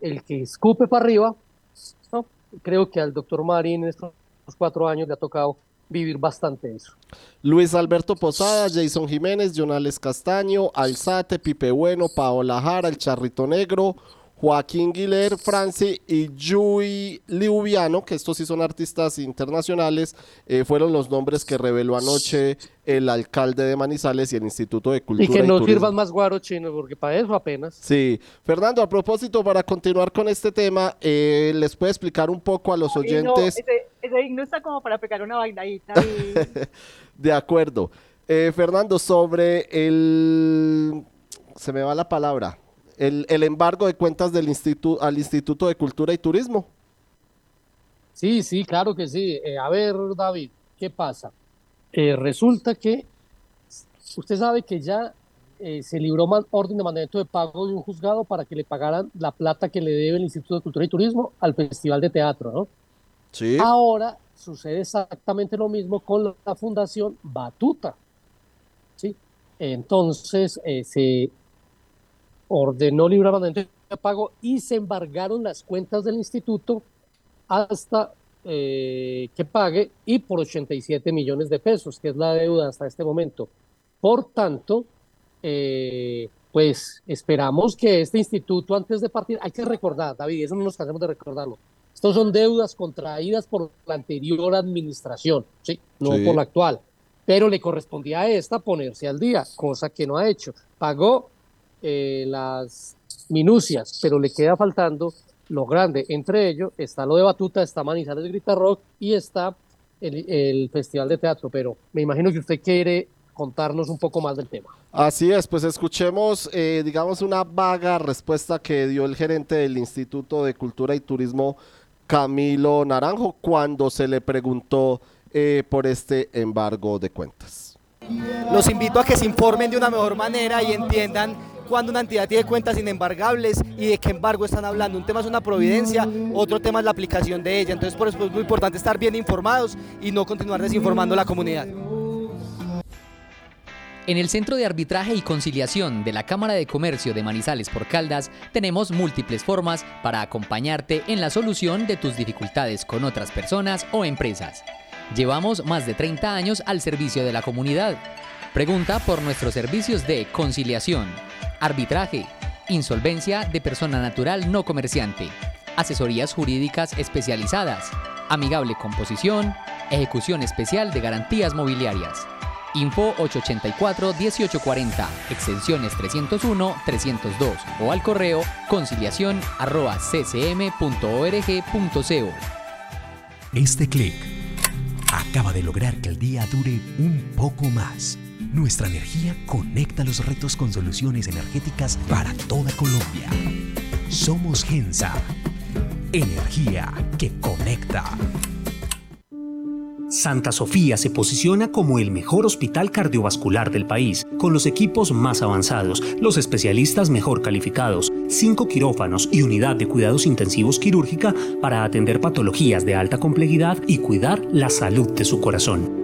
el que escupe para arriba, ¿no? Creo que al doctor Marín en estos cuatro años le ha tocado vivir bastante eso. Luis Alberto Posada, Jason Jiménez, Jonales Castaño, Alzate, Pipe Bueno, Paola Jara, El Charrito Negro, Joaquín Guiler, Franci y Yui Liubiano, que estos sí son artistas internacionales, eh, fueron los nombres que reveló anoche el alcalde de Manizales y el Instituto de Cultura Y que no sirvan más guaro chino, porque para eso apenas. Sí, Fernando, a propósito, para continuar con este tema, eh, ¿les puede explicar un poco a los Y no, oyentes? ese, ese himno está como para pegar una bailadita. y- De acuerdo. Eh, Fernando, sobre el... Se me va la palabra. El, el embargo de cuentas del instituto al Instituto de Cultura y Turismo. Sí, sí, claro que sí. Eh, a ver, David, ¿qué pasa? Eh, resulta que usted sabe que ya eh, se libró man- orden de mandamiento de pago de un juzgado para que le pagaran la plata que le debe el Instituto de Cultura y Turismo al Festival de Teatro, ¿no? Sí. Ahora sucede exactamente lo mismo con la, Fundación Batuta. ¿sí? Entonces eh, se ordenó librar de pago y se embargaron las cuentas del instituto hasta eh, que pague y por 87 millones de pesos, que es la deuda hasta este momento. Por tanto, eh, pues esperamos que este instituto antes de partir, hay que recordar, David, eso no nos cansemos de recordarlo, estos son deudas contraídas por la anterior administración, ¿sí? no Sí. por la actual, pero le correspondía a esta ponerse al día, cosa que no ha hecho. Pagó eh, las minucias, pero le queda faltando lo grande. Entre ellos está lo de Batuta, está Manizales Grita Rock y está el, el Festival de Teatro, pero me imagino que usted quiere contarnos un poco más del tema. Así es, pues escuchemos, eh, digamos, una vaga respuesta que dio el gerente del Instituto de Cultura y Turismo, Camilo Naranjo, cuando se le preguntó eh, por este embargo de cuentas. Los invito a que se informen de una mejor manera y entiendan cuando una entidad tiene cuentas inembargables y de qué embargo están hablando. Un tema es una providencia, otro tema es la aplicación de ella. Entonces por eso es muy importante estar bien informados y no continuar desinformando a la comunidad. En el Centro de Arbitraje y Conciliación de la Cámara de Comercio de Manizales por Caldas tenemos múltiples formas para acompañarte en la solución de tus dificultades con otras personas o empresas. Llevamos más de 30 años al servicio de la comunidad. Pregunta por nuestros servicios de conciliación, arbitraje, insolvencia de persona natural no comerciante, asesorías jurídicas especializadas, amigable composición, ejecución especial de garantías mobiliarias. Info 884-1840, extensiones 301-302 o al correo conciliación arroba ccm.org.co. Este clic acaba de lograr que el día dure un poco más. Nuestra energía conecta los retos con soluciones energéticas para toda Colombia. Somos Gensa. Energía que conecta. Santa Sofía se posiciona como el mejor hospital cardiovascular del país, con los equipos más avanzados, los especialistas mejor calificados, cinco quirófanos y unidad de cuidados intensivos quirúrgica para atender patologías de alta complejidad y cuidar la salud de su corazón.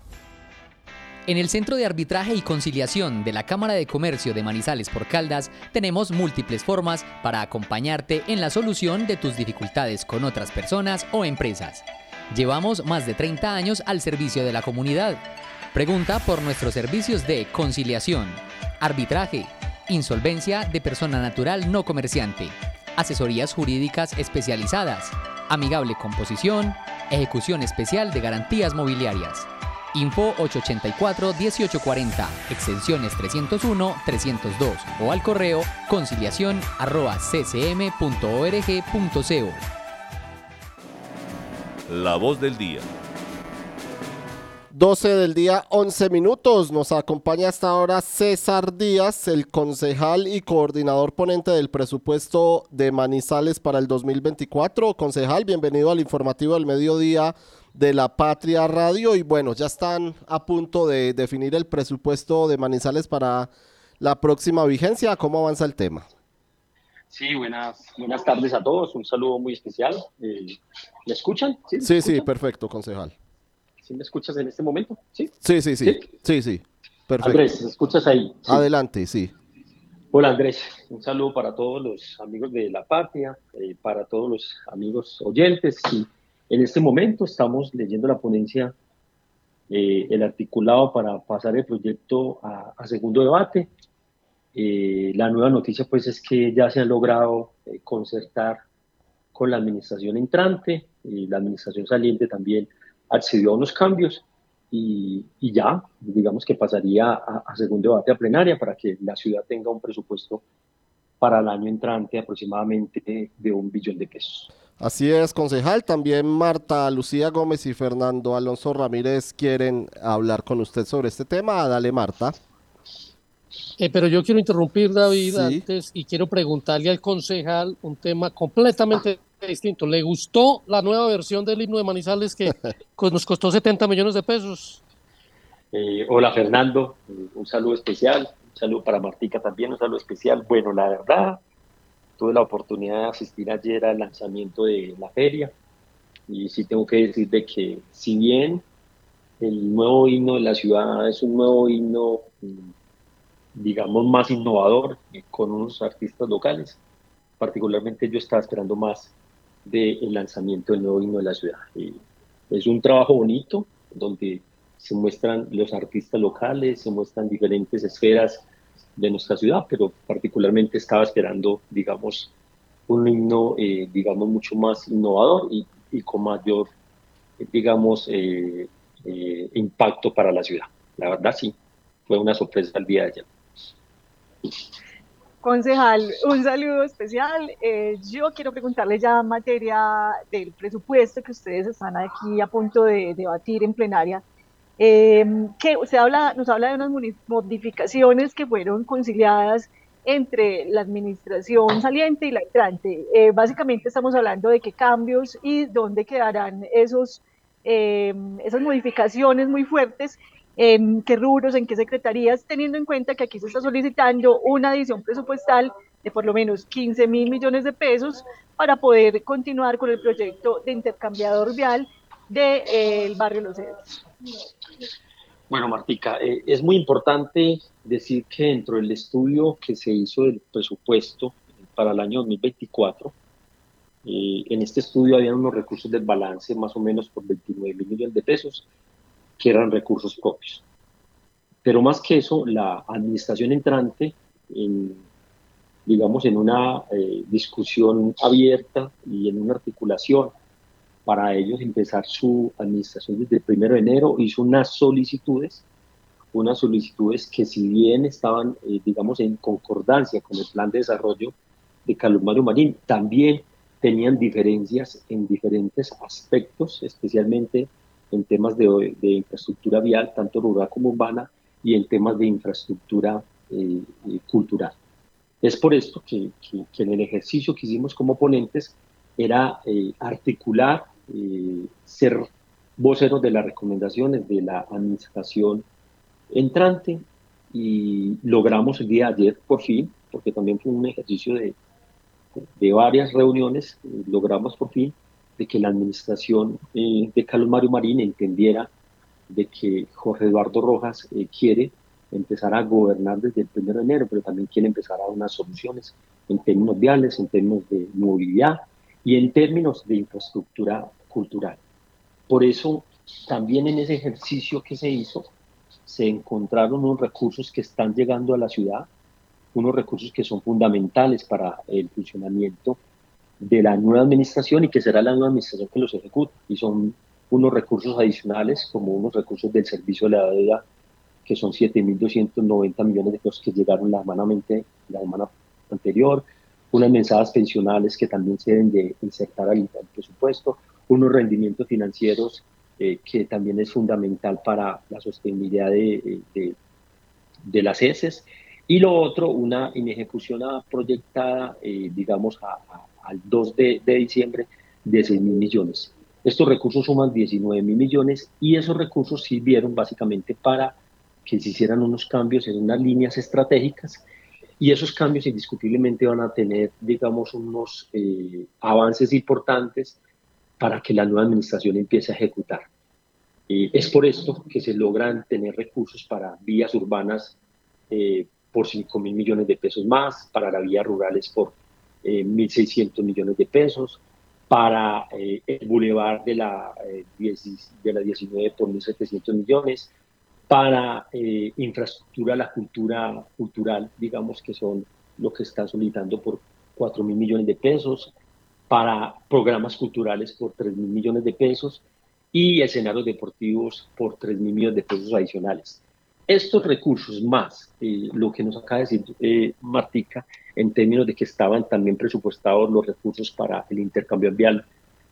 En el Centro de Arbitraje y Conciliación de la Cámara de Comercio de Manizales por Caldas tenemos múltiples formas para acompañarte en la solución de tus dificultades con otras personas o empresas. Llevamos más de 30 años al servicio de la comunidad. Pregunta por nuestros servicios de conciliación, arbitraje, insolvencia de persona natural no comerciante, asesorías jurídicas especializadas, amigable composición, ejecución especial de garantías mobiliarias. Info 884-1840, extensiones 301-302 o al correo conciliación arroba ccm.org.co. La voz del día. 12 del día, 11 minutos. Nos acompaña hasta ahora César Díaz, el concejal y coordinador ponente del presupuesto de Manizales para el 2024. Concejal, bienvenido al informativo del mediodía de la Patria Radio y bueno, ya están a punto de definir el presupuesto de Manizales para la próxima vigencia. ¿Cómo avanza el tema? Sí, buenas, buenas tardes a todos. Un saludo muy especial. Eh, ¿Me escuchan? Sí, sí, perfecto, concejal. ¿Sí me escuchas en este momento? Sí, sí, sí, sí. Sí, sí, perfecto. Andrés, ¿me escuchas ahí? Adelante, sí. Hola Andrés, un saludo para todos los amigos de la patria, eh, para todos los amigos oyentes y en este momento estamos leyendo la ponencia, eh, el articulado para pasar el proyecto a, segundo debate. Eh, la nueva noticia pues es que ya se ha logrado eh, concertar con la administración entrante y la administración saliente también accedió a unos cambios y, ya, digamos que pasaría a, a, segundo debate a plenaria para que la ciudad tenga un presupuesto para el año entrante aproximadamente de un billón de pesos. Así es, concejal. También Marta Lucía Gómez y Fernando Alonso Ramírez quieren hablar con usted sobre este tema. Dale, Marta. Eh, pero yo quiero interrumpir, David, antes y quiero preguntarle al concejal un tema completamente distinto. ¿Le gustó la nueva versión del himno de Manizales que nos costó 70 millones de pesos? Eh, hola, Fernando. Un saludo especial. Un saludo para Martica también, un saludo especial. Bueno, la verdad, tuve la oportunidad de asistir ayer al lanzamiento de la feria y sí tengo que decir de que si bien el nuevo himno de la ciudad es un nuevo himno, mm, digamos, más innovador con unos artistas locales, particularmente yo estaba esperando más del lanzamiento del nuevo himno de la ciudad. es un trabajo bonito donde se muestran los artistas locales, se muestran diferentes esferas de nuestra ciudad, pero particularmente estaba esperando, digamos, un himno, eh, digamos, mucho más innovador y, con mayor, digamos, eh, eh, impacto para la ciudad. La verdad, sí, fue una sorpresa el día de ayer. Concejal, un saludo especial. yo quiero preguntarle ya en materia del presupuesto que ustedes están aquí a punto de debatir en plenaria. Eh, que se habla, nos habla de unas modificaciones que fueron conciliadas entre la administración saliente y la entrante. Eh, básicamente estamos hablando de qué cambios y dónde quedarán esos, eh, esas modificaciones muy fuertes, en qué rubros, en qué secretarías, teniendo en cuenta que aquí se está solicitando una adición presupuestal de por lo menos 15 mil millones de pesos para poder continuar con el proyecto de intercambiador vial del de, barrio Los Cedros. Bueno, Martica, eh, es muy importante decir que dentro del estudio que se hizo del presupuesto para el año 2024, eh, en este estudio había unos recursos del balance más o menos por 29 mil millones de pesos, que eran recursos propios. Pero más que eso, la administración entrante, digamos, en una eh, discusión abierta y en una articulación para ellos empezar su administración desde el primero de enero, hizo unas solicitudes, unas solicitudes que si bien estaban, eh, digamos, en concordancia con el plan de desarrollo de Carlos Mario Marín también tenían diferencias en diferentes aspectos, especialmente en temas de, de infraestructura vial, tanto rural como urbana, y en temas de infraestructura eh, eh, cultural. Es por esto que, que, en el ejercicio que hicimos como ponentes era eh, articular, ser voceros de las recomendaciones de la administración entrante y logramos el día de ayer por fin, porque también fue un ejercicio de, de varias reuniones, logramos por fin de que la administración de Carlos Mario Marín entendiera de que Jorge Eduardo Rojas quiere empezar a gobernar desde el 1 de enero, pero también quiere empezar a dar unas soluciones en términos viales, en términos de movilidad y en términos de infraestructura cultural. Por eso, también en ese ejercicio que se hizo, se encontraron unos recursos que están llegando a la ciudad, unos recursos que son fundamentales para el funcionamiento de la nueva administración y que será la nueva administración que los ejecute. Y son unos recursos adicionales, como unos recursos del servicio de la deuda que son 7.290 millones de pesos que llegaron la semana, anterior, unas mensajes pensionales que también se deben de insertar al, presupuesto, unos rendimientos financieros eh, que también es fundamental para la sostenibilidad de, de, las ESES, y lo otro, una inejecución proyectada, eh, digamos, al 2 de, de diciembre de 6 mil millones. Estos recursos suman 19 mil millones y esos recursos sirvieron básicamente para que se hicieran unos cambios en unas líneas estratégicas y esos cambios indiscutiblemente van a tener, digamos, unos eh, avances importantes para que la nueva administración empiece a ejecutar. es por esto que se logran tener recursos para vías urbanas eh, por 5 mil millones de pesos más, para las vías rurales por eh, 1.600 millones de pesos, para eh, el bulevar de la, de la 19 por 1.700 millones, para eh, infraestructura, la cultura cultural, digamos que son lo que están solicitando por 4 mil millones de pesos, para programas culturales por 3 mil millones de pesos y escenarios deportivos por 3 mil millones de pesos adicionales. Estos recursos más, eh, lo que nos acaba de decir eh, Martica, en términos de que estaban también presupuestados los recursos para el intercambio vial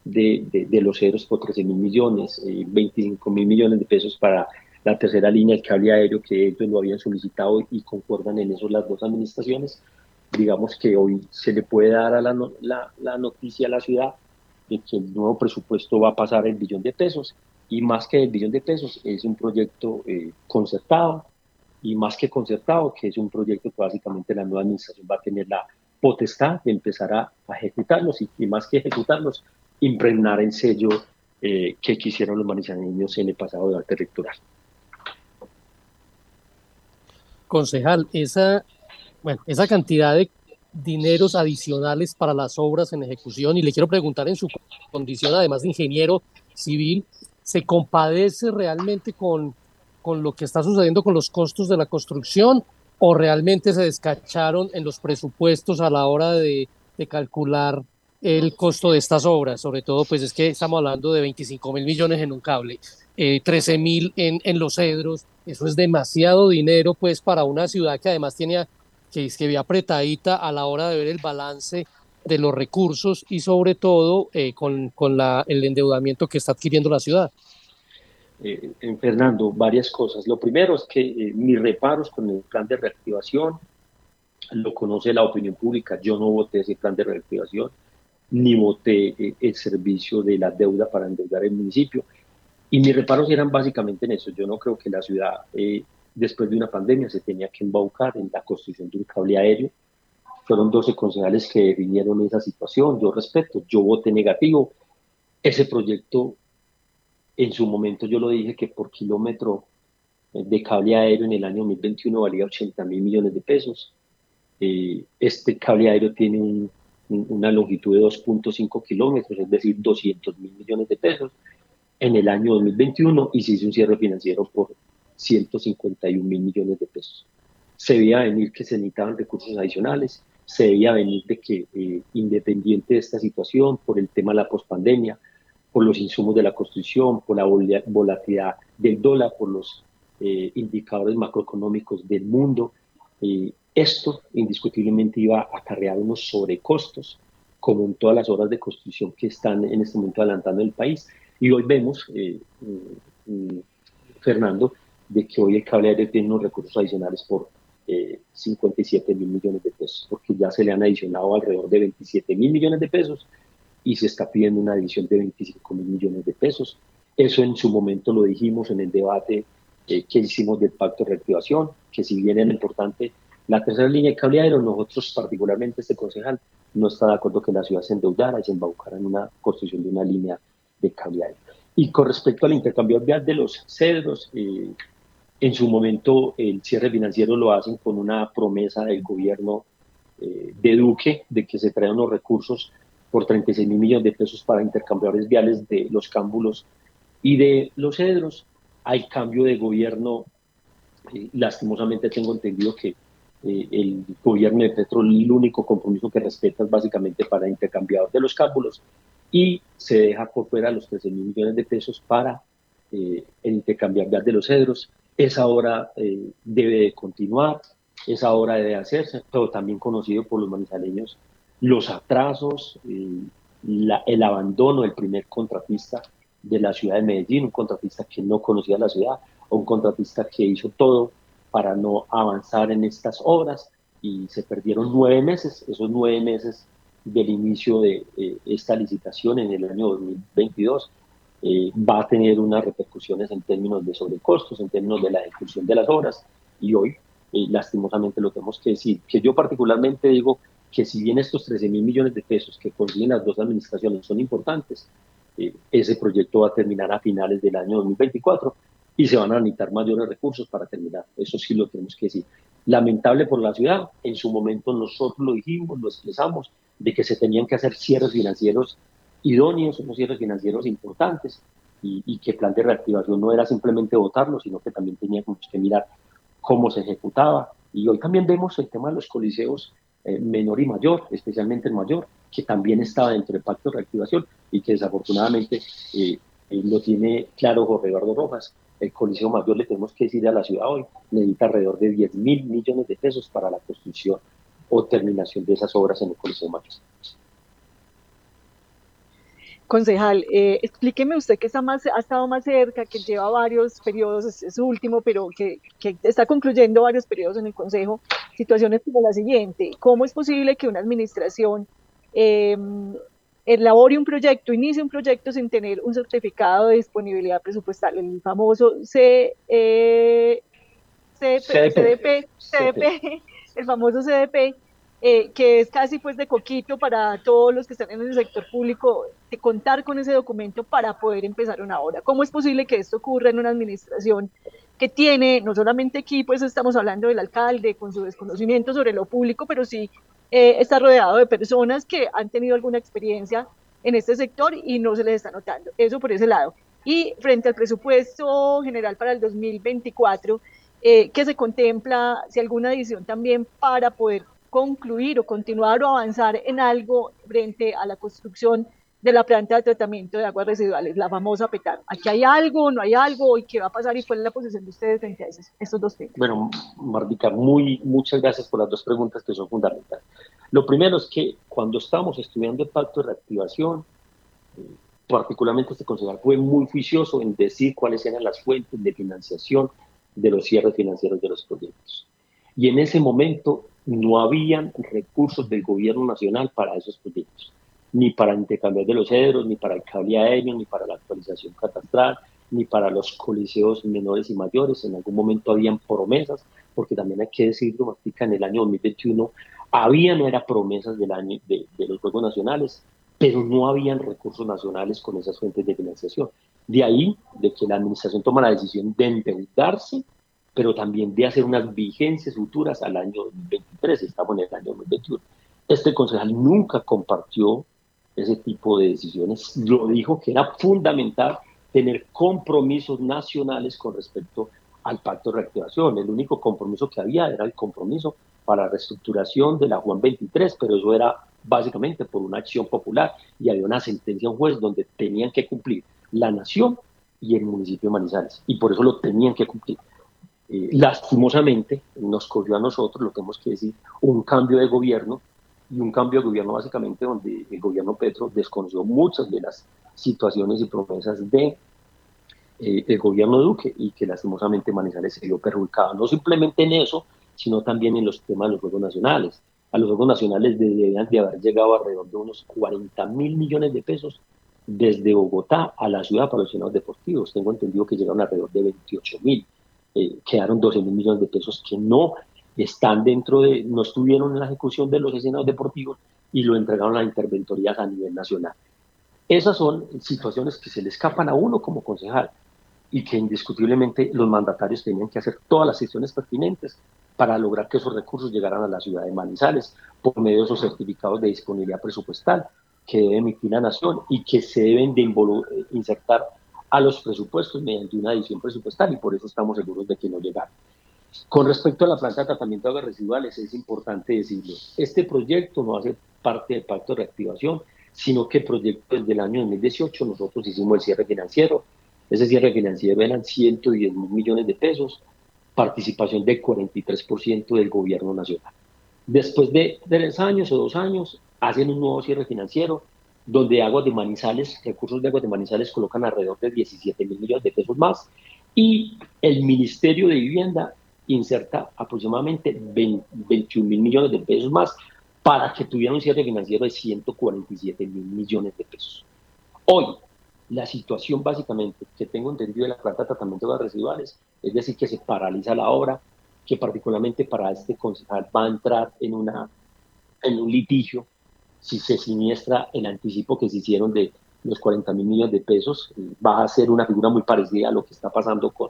de, de, de los ceros por 13 mil millones, 25 mil millones de pesos para la tercera línea, el cable aéreo, que ellos lo habían solicitado y concuerdan en eso las dos administraciones. Digamos que hoy se le puede dar a la, la, la noticia a la ciudad de que el nuevo presupuesto va a pasar el billón de pesos y más que el billón de pesos es un proyecto eh, concertado y más que concertado, que es un proyecto que básicamente la nueva administración va a tener la potestad de empezar a, ejecutarlos y, más que ejecutarlos, impregnar el sello eh, que quisieron los manizaleños en el pasado debate electoral. concejal, esa, bueno, esa cantidad de dineros adicionales para las obras en ejecución, y le quiero preguntar en su condición, además de ingeniero civil, ¿se compadece realmente con, con lo que está sucediendo con los costos de la construcción o realmente se descacharon en los presupuestos a la hora de, de calcular el costo de estas obras, sobre todo pues es que estamos hablando de 25 mil millones en un cable, eh, 13 mil en, en los cedros, eso es demasiado dinero pues para una ciudad que además tiene que, que ve apretadita a la hora de ver el balance de los recursos y sobre todo eh, con, con la, el endeudamiento que está adquiriendo la ciudad. Eh, Fernando, varias cosas. Lo primero es que eh, mis reparos con el plan de reactivación lo conoce la opinión pública. Yo no voté ese plan de reactivación ni voté eh, el servicio de la deuda para endeudar el municipio. Y mis reparos eran básicamente en eso. Yo no creo que la ciudad, eh, después de una pandemia, se tenía que embaucar en la construcción de un cable aéreo. Fueron 12 concejales que vinieron esa situación. Yo respeto, yo voté negativo. Ese proyecto, en su momento yo lo dije que por kilómetro eh, de cable aéreo en el año 2021 valía 80 mil millones de pesos. este cable aéreo tiene un una longitud de 2.5 kilómetros, es decir, 200 mil millones de pesos en el año 2021 y se hizo un cierre financiero por 151 mil millones de pesos. Se veía venir que se necesitaban recursos adicionales, se veía venir de que eh, independiente de esta situación, por el tema de la pospandemia, por los insumos de la construcción, por la volatilidad del dólar, por los eh, indicadores macroeconómicos del mundo, eh, Esto indiscutiblemente iba a acarrear unos sobrecostos, como en todas las obras de construcción que están en este momento adelantando el país. Y hoy vemos, eh, mm, Fernando, de que hoy el cable aéreo tiene unos recursos adicionales por eh, 57 mil millones de pesos, porque ya se le han adicionado alrededor de 27 mil millones de pesos y se está pidiendo una adición de 25 mil millones de pesos. Eso en su momento lo dijimos en el debate eh, que hicimos del pacto de reactivación, que si bien era importante la tercera línea de cable aéreo, nosotros particularmente este concejal no está de acuerdo que la ciudad se endeudara y se embaucara en una construcción de una línea de cable aéreo. Y con respecto al intercambio de los cedros, eh, en su momento el cierre financiero lo hacen con una promesa del gobierno eh, de Duque de que se traen unos recursos por 36 mil millones de pesos para intercambiadores viales de los cámbulos y de los cedros. Hay cambio de gobierno, eh, lastimosamente tengo entendido que eh, el gobierno de Petro el único compromiso que respeta es básicamente para intercambiadores de los cámbulos y se deja por fuera los 13 mil millones de pesos para el intercambiar de los cedros. Esa obra debe de continuar, esa obra debe hacerse, pero también conocido por los manizaleños los atrasos, el abandono del primer contratista de la ciudad de Medellín, un contratista que no conocía la ciudad, un contratista que hizo todo para no avanzar en estas obras y se perdieron nueve meses, esos nueve meses del inicio de eh, esta licitación en el año 2022 eh, va a tener unas repercusiones en términos de sobrecostos, en términos de la ejecución de las obras y hoy eh, lastimosamente lo tenemos que decir, que yo particularmente digo que si bien estos 13 mil millones de pesos que consiguen las dos administraciones son importantes, eh, ese proyecto va a terminar a finales del año 2024 y se van a necesitar mayores recursos para terminar. Eso sí lo tenemos que decir. Lamentable por la ciudad, en su momento nosotros lo dijimos, lo expresamos, de que se tenían que hacer cierres financieros idóneos, unos cierres financieros importantes, y, y que el plan de reactivación no era simplemente votarlo, sino que también teníamos que mirar cómo se ejecutaba. Y hoy también vemos el tema de los coliseos eh, menor y mayor, especialmente el mayor, que también estaba dentro del pacto de reactivación y que desafortunadamente eh, eh, lo tiene claro Jorge Eduardo Rojas. El Coliseo Mayor, le tenemos que decir a la ciudad hoy, necesita alrededor de 10 mil millones de pesos para la construcción o terminación de esas obras en el Coliseo Mayor. Concejal, eh, explíqueme usted que está más, ha estado más cerca, que lleva varios periodos, es, su último, pero que, que, está concluyendo varios periodos en el Consejo, situaciones como la siguiente. ¿Cómo es posible que una administración eh, elabore un proyecto, inicie un proyecto sin tener un certificado de disponibilidad presupuestal, el famoso C, eh, CDP, CDP, CDP, el famoso CDP? Eh, que es casi pues de coquito para todos los que están en el sector público, de contar con ese documento para poder empezar una obra. ¿Cómo es posible que esto ocurra en una administración que tiene, no solamente aquí, pues estamos hablando del alcalde con su desconocimiento sobre lo público, pero sí eh, está rodeado de personas que han tenido alguna experiencia en este sector y no se les está notando. Eso por ese lado. Y frente al presupuesto general para el 2024, eh, que se contempla si alguna adición también para poder concluir o continuar o avanzar en algo frente a la construcción de la planta de tratamiento de aguas residuales, la famosa PETAR. ¿Aquí hay algo, no hay algo? ¿Y qué va a pasar? ¿Y cuál es la posición de ustedes frente a estos dos temas? Bueno, Mardica, muy, muchas gracias por las dos preguntas que son fundamentales. Lo primero es que cuando estamos estudiando el pacto de reactivación, eh, particularmente este concejal fue muy juicioso en decir cuáles eran las fuentes de financiación de los cierres financieros de los proyectos. Y en ese momento no habían recursos del gobierno nacional para esos proyectos, ni para intercambiar de los cedros, ni para el cable aéreo, ni para la actualización catastral, ni para los coliseos menores y mayores. En algún momento habían promesas, porque también hay que decirlo, Martica, en el año 2021 habían era promesas del año de, de los Juegos Nacionales, pero no habían recursos nacionales con esas fuentes de financiación. De ahí, de que la administración toma la decisión de endeudarse pero también de hacer unas vigencias futuras al año 2023, estamos en el año 2021. Este concejal nunca compartió ese tipo de decisiones, lo dijo que era fundamental tener compromisos nacionales con respecto al pacto de reactivación. El único compromiso que había era el compromiso para la reestructuración de la Juan 23, pero eso era básicamente por una acción popular y había una sentencia en juez donde tenían que cumplir la nación y el municipio de Manizales, y por eso lo tenían que cumplir. Eh, lastimosamente nos cogió a nosotros, lo tenemos que decir, un cambio de gobierno y un cambio de gobierno básicamente donde el gobierno Petro desconoció muchas de las situaciones y promesas de eh, el gobierno Duque y que lastimosamente Manizales se vio perjudicado, no simplemente en eso, sino también en los temas de los Juegos Nacionales. A los Juegos Nacionales deberían de haber llegado alrededor de unos 40 mil millones de pesos desde Bogotá a la ciudad para los escenarios deportivos. Tengo entendido que llegaron alrededor de 28 mil. Eh, quedaron 12 mil millones de pesos que no están dentro de, no estuvieron en la ejecución de los escenarios deportivos y lo entregaron a interventorías a nivel nacional. Esas son situaciones que se le escapan a uno como concejal y que indiscutiblemente los mandatarios tenían que hacer todas las sesiones pertinentes para lograr que esos recursos llegaran a la ciudad de Manizales por medio de esos certificados de disponibilidad presupuestal que debe emitir la Nación y que se deben de insertar a los presupuestos mediante una adición presupuestal y por eso estamos seguros de que no llegaron. Con respecto a la planta de tratamiento de aguas residuales, es importante decirlo, este proyecto no hace parte del pacto de reactivación, sino que el proyecto desde el año 2018 nosotros hicimos el cierre financiero, ese cierre financiero eran 110 mil millones de pesos, participación del 43% del gobierno nacional. Después de tres años o dos años, hacen un nuevo cierre financiero, donde Aguas de Manizales, recursos de Aguas de Manizales colocan alrededor de 17 mil millones de pesos más, y el Ministerio de Vivienda inserta aproximadamente 21 mil millones de pesos más para que tuviera un cierre financiero de 147 mil millones de pesos. Hoy, la situación básicamente que tengo entendido de la planta de tratamiento de residuales, es decir, que se paraliza la obra, que particularmente para este concejal va a entrar en, una, en un litigio si se siniestra el anticipo que se hicieron de los 40 mil millones de pesos, va a ser una figura muy parecida a lo que está pasando con,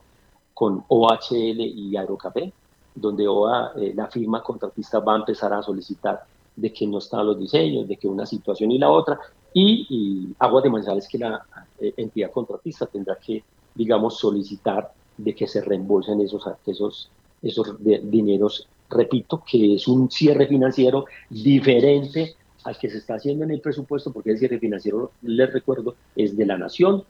con OHL y Aerocafé, donde OA, eh, la firma contratista va a empezar a solicitar de que no están los diseños, de que una situación y la otra, y, Aguas de Manizales, que la eh, entidad contratista tendrá que, digamos, solicitar de que se reembolsen esos, esos, esos dineros, repito, que es un cierre financiero diferente al que se está haciendo en el presupuesto, porque el cierre financiero, les recuerdo, es de la nación,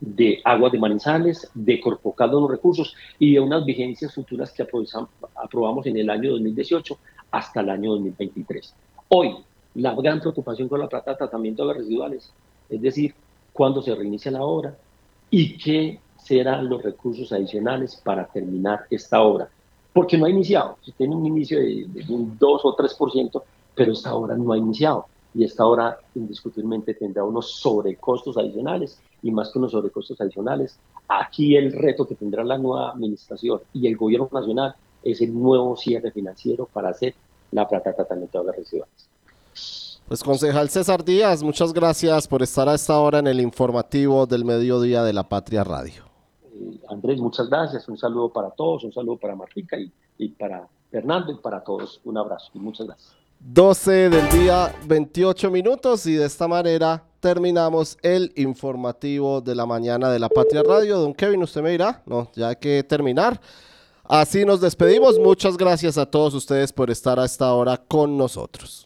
de Aguas de Manizales, de Corpocado los recursos y de unas vigencias futuras que aprobamos en el año 2018 hasta el año 2023. Hoy, la gran preocupación con la plata de tratamiento de residuales, es decir, cuándo se reinicia la obra y qué serán los recursos adicionales para terminar esta obra. Porque no ha iniciado, se tiene un inicio de, un 2 o 3%, pero esta obra no ha iniciado y esta obra indiscutiblemente tendrá unos sobrecostos adicionales y más que unos sobrecostos adicionales, aquí el reto que tendrá la nueva administración y el gobierno nacional es el nuevo cierre financiero para hacer la plata tratamiento de residuales. Pues concejal César Díaz, muchas gracias por estar a esta hora en el informativo del mediodía de la Patria Radio. Eh, Andrés, muchas gracias, un saludo para todos, un saludo para Martica y, y para Fernando y para todos, un abrazo y muchas gracias. 12 del día, 28 minutos y de esta manera terminamos el informativo de la mañana de la Patria Radio. Don Kevin, usted me dirá, no, ya hay que terminar. Así nos despedimos. Muchas gracias a todos ustedes por estar a esta hora con nosotros.